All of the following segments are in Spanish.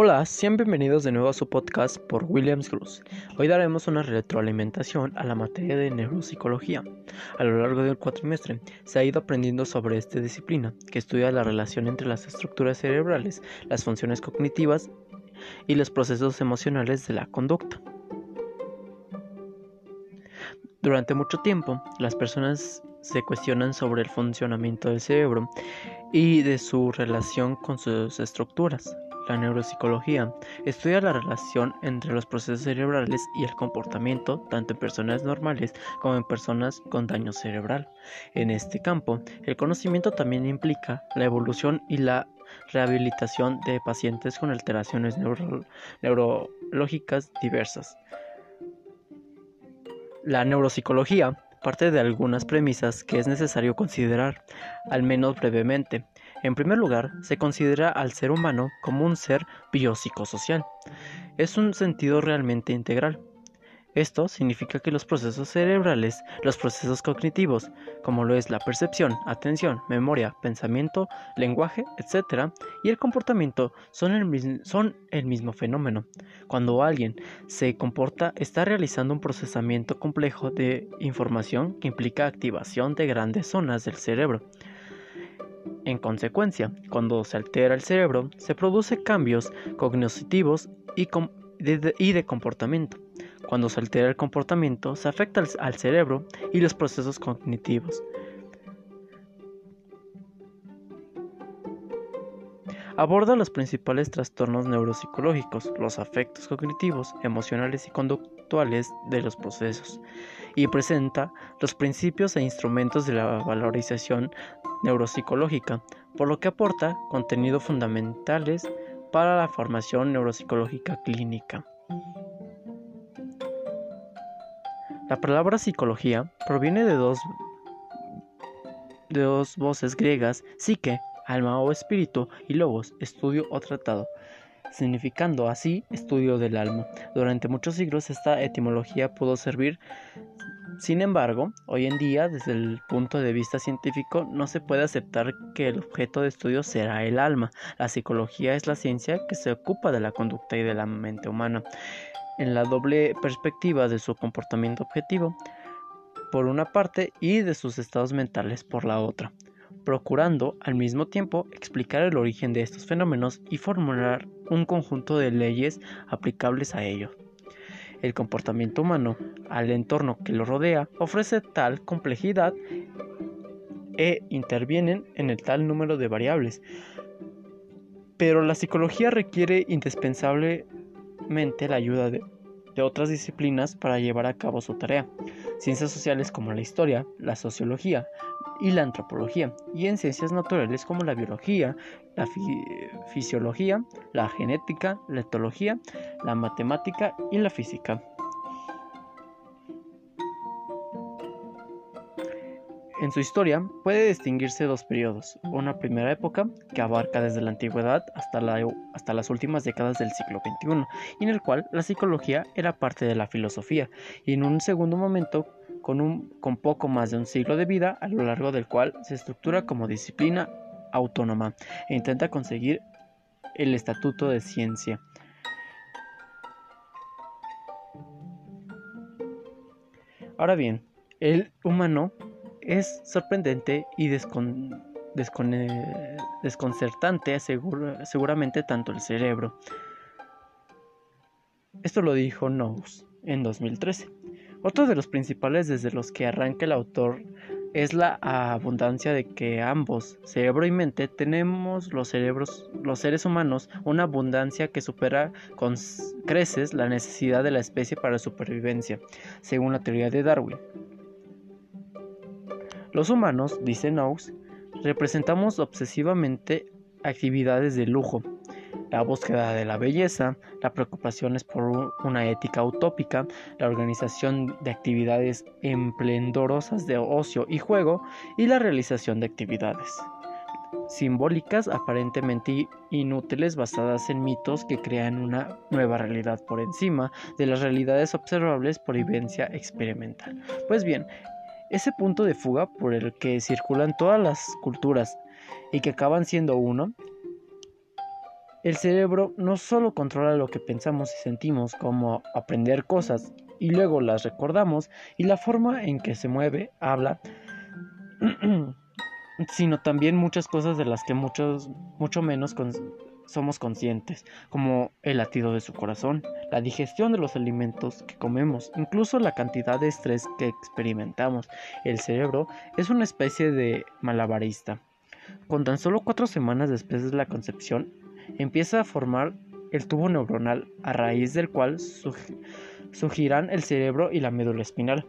Hola, sean bienvenidos de nuevo a su podcast por Williams Cruz. Hoy daremos una retroalimentación a la materia de neuropsicología. A lo largo del cuatrimestre se ha ido aprendiendo sobre esta disciplina, que estudia la relación entre las estructuras cerebrales, las funciones cognitivas y los procesos emocionales de la conducta. Durante mucho tiempo, las personas se cuestionan sobre el funcionamiento del cerebro y de su relación con sus estructuras. La neuropsicología estudia la relación entre los procesos cerebrales y el comportamiento tanto en personas normales como en personas con daño cerebral. En este campo, el conocimiento también implica la evolución y la rehabilitación de pacientes con alteraciones neurológicas diversas. La neuropsicología parte de algunas premisas que es necesario considerar, al menos brevemente. En primer lugar, se considera al ser humano como un ser biopsicosocial. Es un sentido realmente integral. Esto significa que los procesos cerebrales, los procesos cognitivos, como lo es la percepción, atención, memoria, pensamiento, lenguaje, etc., y el comportamiento son el, son el mismo fenómeno. Cuando alguien se comporta, está realizando un procesamiento complejo de información que implica activación de grandes zonas del cerebro. En consecuencia, cuando se altera el cerebro, se producen cambios cognitivos y, de, comportamiento. Cuando se altera el comportamiento, se afecta al cerebro y los procesos cognitivos. Aborda los principales trastornos neuropsicológicos, los afectos cognitivos, emocionales y conductuales de los procesos, y presenta los principios e instrumentos de la valorización neuropsicológica, por lo que aporta contenidos fundamentales para la formación neuropsicológica clínica. La palabra psicología proviene de dos, de dos voces griegas, psique alma o espíritu, y logos, estudio o tratado, significando así estudio del alma. Durante muchos siglos esta etimología pudo servir sin embargo, hoy en día, desde el punto de vista científico, no se puede aceptar que el objeto de estudio será el alma. La psicología es la ciencia que se ocupa de la conducta y de la mente humana, en la doble perspectiva de su comportamiento objetivo, por una parte, y de sus estados mentales por la otra procurando al mismo tiempo explicar el origen de estos fenómenos y formular un conjunto de leyes aplicables a ellos. El comportamiento humano al entorno que lo rodea ofrece tal complejidad e intervienen en el tal número de variables. Pero la psicología requiere indispensablemente la ayuda de, de otras disciplinas para llevar a cabo su tarea. Ciencias sociales como la historia, la sociología, y la antropología, y en ciencias naturales como la biología, la fisiología, la genética, la etología, la matemática y la física. En su historia puede distinguirse dos periodos, una primera época que abarca desde la antigüedad hasta, las últimas décadas del siglo XXI, en el cual la psicología era parte de la filosofía, y en un segundo momento con poco más de un siglo de vida, a lo largo del cual se estructura como disciplina autónoma e intenta conseguir el estatuto de ciencia. Ahora bien, el humano es sorprendente y desconcertante seguramente tanto el cerebro. Esto lo dijo Knowles en 2013. Otro de los principales desde los que arranca el autor es la abundancia de que ambos, cerebro y mente, tenemos los cerebros, los seres humanos, una abundancia que supera con creces la necesidad de la especie para supervivencia, según la teoría de Darwin. Los humanos, dice Knox, representamos obsesivamente actividades de lujo, la búsqueda de la belleza, la preocupación es por una ética utópica, la organización de actividades emplendorosas de ocio y juego y la realización de actividades simbólicas aparentemente inútiles basadas en mitos que crean una nueva realidad por encima de las realidades observables por vivencia experimental. Pues bien, ese punto de fuga por el que circulan todas las culturas y que acaban siendo uno El cerebro no solo controla lo que pensamos y sentimos, como aprender cosas y luego las recordamos, y la forma en que se mueve, habla, sino también muchas cosas de las que muchos, mucho menos somos conscientes, como el latido de su corazón, la digestión de los alimentos que comemos, incluso la cantidad de estrés que experimentamos. El cerebro es una especie de malabarista. Con tan solo cuatro semanas después de la concepción, empieza a formar el tubo neuronal a raíz del cual surgirán el cerebro y la médula espinal.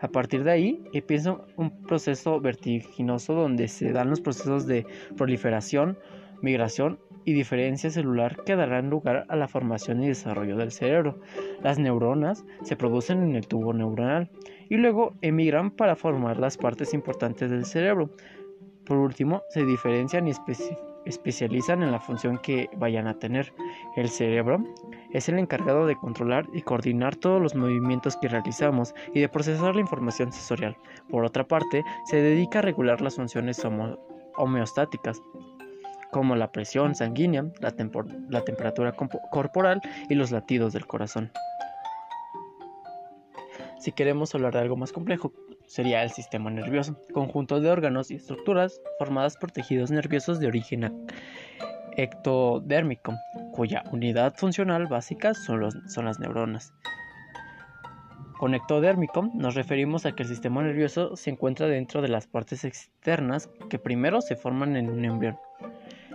A partir de ahí empieza un proceso vertiginoso donde se dan los procesos de proliferación, migración y diferencia celular que darán lugar a la formación y desarrollo del cerebro. Las neuronas se producen en el tubo neuronal y luego emigran para formar las partes importantes del cerebro. Por último, se diferencian y especializan en la función que vayan a tener. El cerebro es el encargado de controlar y coordinar todos los movimientos que realizamos y de procesar la información sensorial. Por otra parte, se dedica a regular las funciones homeostáticas, como la presión sanguínea, la, la temperatura corporal y los latidos del corazón. Si queremos hablar de algo más complejo, sería el sistema nervioso, conjunto de órganos y estructuras formadas por tejidos nerviosos de origen ectodérmico, cuya unidad funcional básica son, son las neuronas. Con ectodérmico nos referimos a que el sistema nervioso se encuentra dentro de las partes externas que primero se forman en un embrión.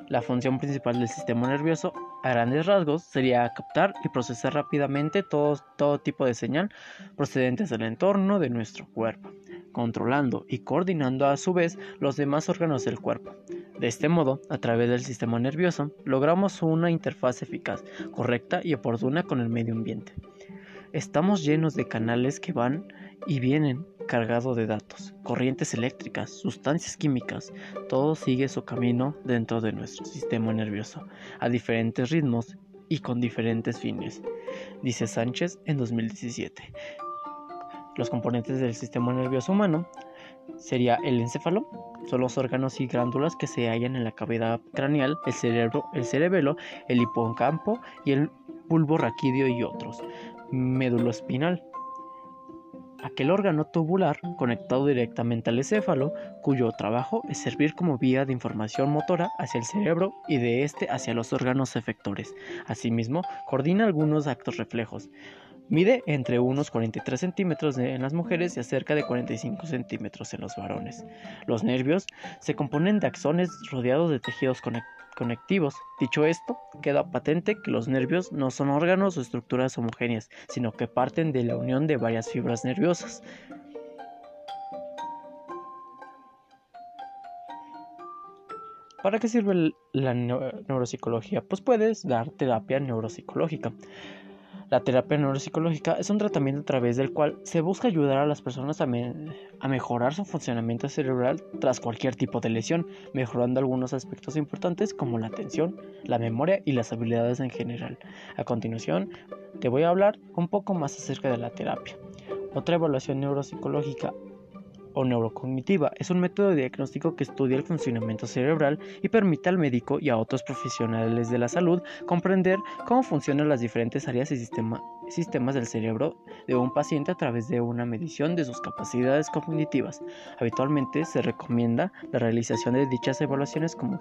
La función principal del sistema nervioso, a grandes rasgos, sería captar y procesar rápidamente todo, todo tipo de señal procedentes del entorno de nuestro cuerpo, controlando y coordinando a su vez los demás órganos del cuerpo. De este modo, a través del sistema nervioso, logramos una interfaz eficaz, correcta y oportuna con el medio ambiente. Estamos llenos de canales que van y vienen cargados de datos, corrientes eléctricas, sustancias químicas, todo sigue su camino dentro de nuestro sistema nervioso, a diferentes ritmos y con diferentes fines, dice Sánchez en 2017. Los componentes del sistema nervioso humano sería el encéfalo, son los órganos y glándulas que se hallan en la cavidad craneal, el cerebro, el cerebelo, el hipocampo y el bulbo raquídeo y otros. Médulo espinal, aquel órgano tubular conectado directamente al encéfalo, cuyo trabajo es servir como vía de información motora hacia el cerebro y de este hacia los órganos efectores. Asimismo, coordina algunos actos reflejos. Mide entre unos 43 centímetros en las mujeres y cerca de 45 centímetros en los varones. Los nervios se componen de axones rodeados de tejidos conectivos. Dicho esto, queda patente que los nervios no son órganos o estructuras homogéneas, sino que parten de la unión de varias fibras nerviosas. ¿Para qué sirve la neuropsicología? Pues puedes dar terapia neuropsicológica. La terapia neuropsicológica es un tratamiento a través del cual se busca ayudar a las personas a, mejorar su funcionamiento cerebral tras cualquier tipo de lesión, mejorando algunos aspectos importantes como la atención, la memoria y las habilidades en general. A continuación, te voy a hablar un poco más acerca de la terapia. Otra evaluación neuropsicológica o neurocognitiva es un método diagnóstico que estudia el funcionamiento cerebral y permite al médico y a otros profesionales de la salud comprender cómo funcionan las diferentes áreas y sistemas del cerebro de un paciente a través de una medición de sus capacidades cognitivas. Habitualmente se recomienda la realización de dichas evaluaciones como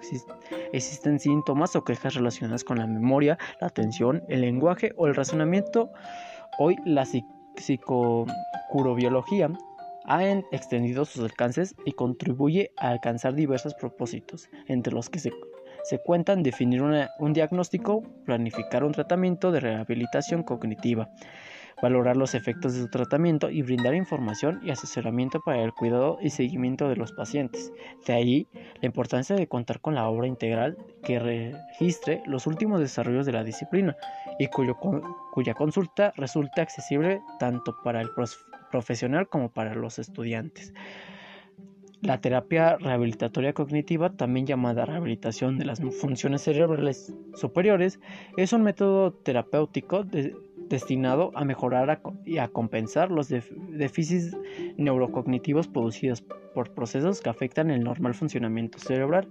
existen síntomas o quejas relacionadas con la memoria, la atención, el lenguaje o el razonamiento. Hoy la psicocurobiología ha extendido sus alcances y contribuye a alcanzar diversos propósitos, entre los que se, cuentan definir un diagnóstico, planificar un tratamiento de rehabilitación cognitiva, valorar los efectos de su tratamiento y brindar información y asesoramiento para el cuidado y seguimiento de los pacientes. De ahí la importancia de contar con la obra integral que registre los últimos desarrollos de la disciplina y cuya consulta resulte accesible tanto para el profesional como para los estudiantes. La terapia rehabilitatoria cognitiva, también llamada rehabilitación de las funciones cerebrales superiores, es un método terapéutico destinado a mejorar y a compensar los déficits neurocognitivos producidos por procesos que afectan el normal funcionamiento cerebral.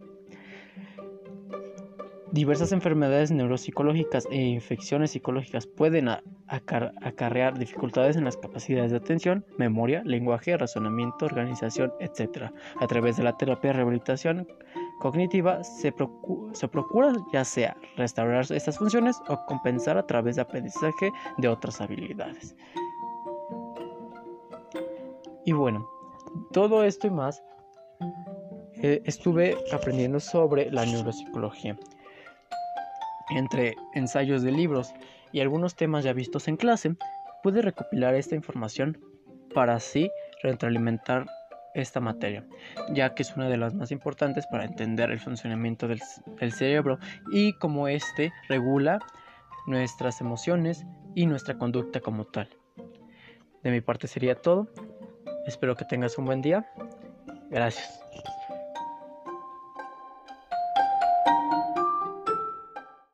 Diversas enfermedades neuropsicológicas e infecciones psicológicas pueden acarrear dificultades en las capacidades de atención, memoria, lenguaje, razonamiento, organización, etc. A través de la terapia de rehabilitación cognitiva se, procura ya sea restaurar estas funciones o compensar a través de aprendizaje de otras habilidades. Y bueno, todo esto y más eh, estuve aprendiendo sobre la neuropsicología entre ensayos de libros y algunos temas ya vistos en clase, pude recopilar esta información para así retroalimentar esta materia, ya que es una de las más importantes para entender el funcionamiento del, del cerebro y cómo éste regula nuestras emociones y nuestra conducta como tal. De mi parte sería todo. Espero que tengas un buen día. Gracias.